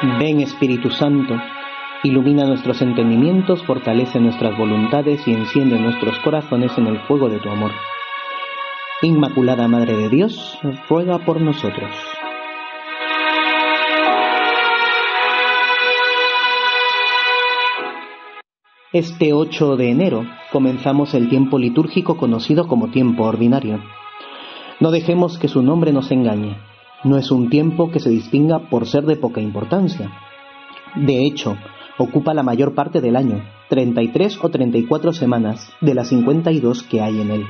Espíritu Santo, ilumina nuestros entendimientos, fortalece nuestras voluntades y enciende nuestros corazones en el fuego de tu amor. Inmaculada Madre de Dios, ruega por nosotros. Este 8 de enero comenzamos el tiempo litúrgico conocido como tiempo ordinario. No dejemos que su nombre nos engañe. No es un tiempo que se distinga por ser de poca importancia. De hecho, ocupa la mayor parte del año, 33 o 34 semanas de las 52 que hay en él.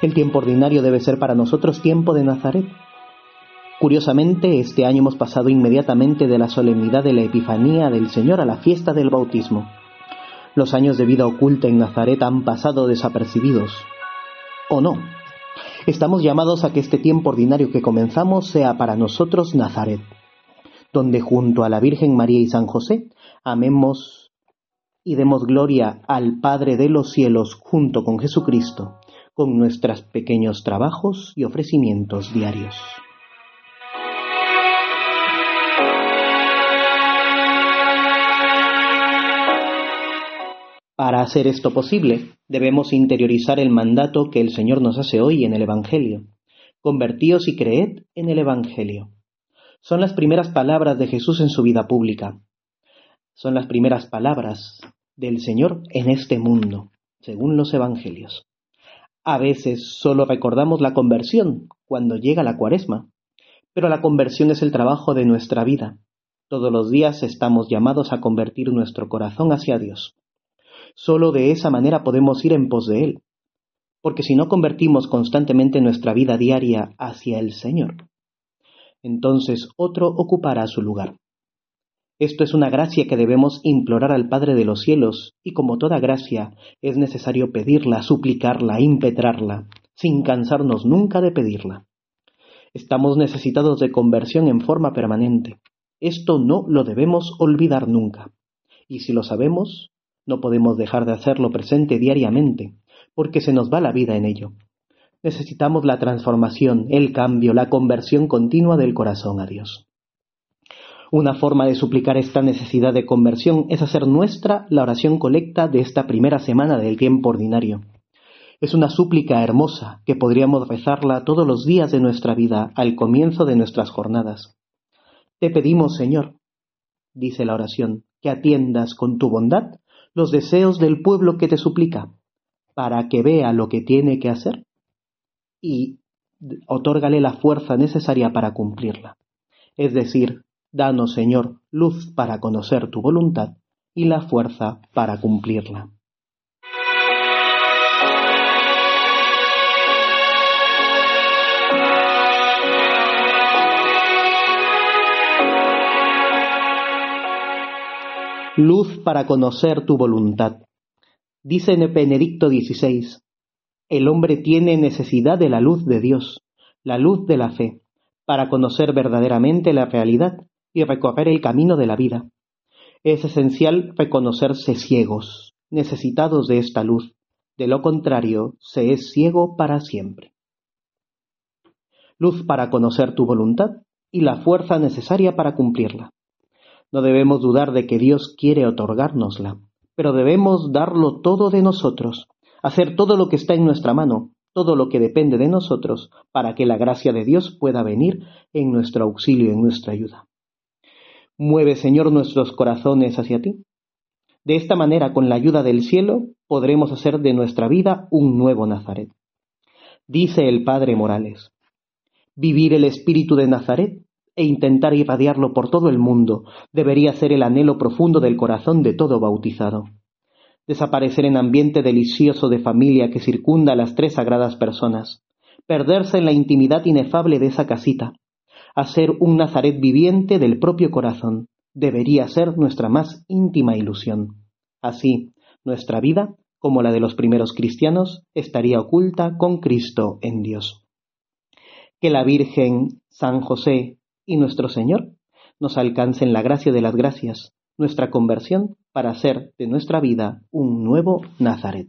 El tiempo ordinario debe ser para nosotros tiempo de Nazaret. Curiosamente, este año hemos pasado inmediatamente de la solemnidad de la Epifanía del Señor a la fiesta del bautismo. Los años de vida oculta en Nazaret han pasado desapercibidos. ¿O no? Estamos llamados a que este tiempo ordinario que comenzamos sea para nosotros Nazaret, donde junto a la Virgen María y San José amemos y demos gloria al Padre de los cielos junto con Jesucristo con nuestros pequeños trabajos y ofrecimientos diarios. Para hacer esto posible, debemos interiorizar el mandato que el Señor nos hace hoy en el Evangelio. Convertíos y creed en el Evangelio. Son las primeras palabras de Jesús en su vida pública. Son las primeras palabras del Señor en este mundo, según los Evangelios. A veces solo recordamos la conversión cuando llega la cuaresma, pero la conversión es el trabajo de nuestra vida. Todos los días estamos llamados a convertir nuestro corazón hacia Dios. Solo de esa manera podemos ir en pos de Él, porque si no convertimos constantemente nuestra vida diaria hacia el Señor, entonces otro ocupará su lugar. Esto es una gracia que debemos implorar al Padre de los cielos, y como toda gracia, es necesario pedirla, suplicarla, impetrarla, sin cansarnos nunca de pedirla. Estamos necesitados de conversión en forma permanente. Esto no lo debemos olvidar nunca. Y si lo sabemos, no podemos dejar de hacerlo presente diariamente, porque se nos va la vida en ello. Necesitamos la transformación, el cambio, la conversión continua del corazón a Dios. Una forma de suplicar esta necesidad de conversión es hacer nuestra la oración colecta de esta primera semana del tiempo ordinario. Es una súplica hermosa que podríamos rezarla todos los días de nuestra vida al comienzo de nuestras jornadas. Te pedimos, Señor, dice la oración, que atiendas con tu bondad los deseos del pueblo que te suplica, para que vea lo que tiene que hacer y otórgale la fuerza necesaria para cumplirla. Es decir, Danos, Señor, luz para conocer tu voluntad y la fuerza para cumplirla. Luz para conocer tu voluntad. Dice en Benedicto XVI, el hombre tiene necesidad de la luz de Dios, la luz de la fe, para conocer verdaderamente la realidad y recorrer el camino de la vida. Es esencial reconocerse ciegos, necesitados de esta luz. De lo contrario, se es ciego para siempre. Luz para conocer tu voluntad y la fuerza necesaria para cumplirla. No debemos dudar de que Dios quiere otorgárnosla, pero debemos darlo todo de nosotros, hacer todo lo que está en nuestra mano, todo lo que depende de nosotros, para que la gracia de Dios pueda venir en nuestro auxilio, en nuestra ayuda. Mueve, Señor, nuestros corazones hacia ti. De esta manera, con la ayuda del cielo, podremos hacer de nuestra vida un nuevo Nazaret. Dice el Padre Morales, vivir el espíritu de Nazaret e intentar irradiarlo por todo el mundo debería ser el anhelo profundo del corazón de todo bautizado. Desaparecer en ambiente delicioso de familia que circunda a las tres sagradas personas, perderse en la intimidad inefable de esa casita, a ser un Nazaret viviente del propio corazón. Debería ser nuestra más íntima ilusión. Así, nuestra vida, como la de los primeros cristianos, estaría oculta con Cristo en Dios. Que la Virgen, San José y nuestro Señor nos alcancen la gracia de las gracias, nuestra conversión para hacer de nuestra vida un nuevo Nazaret.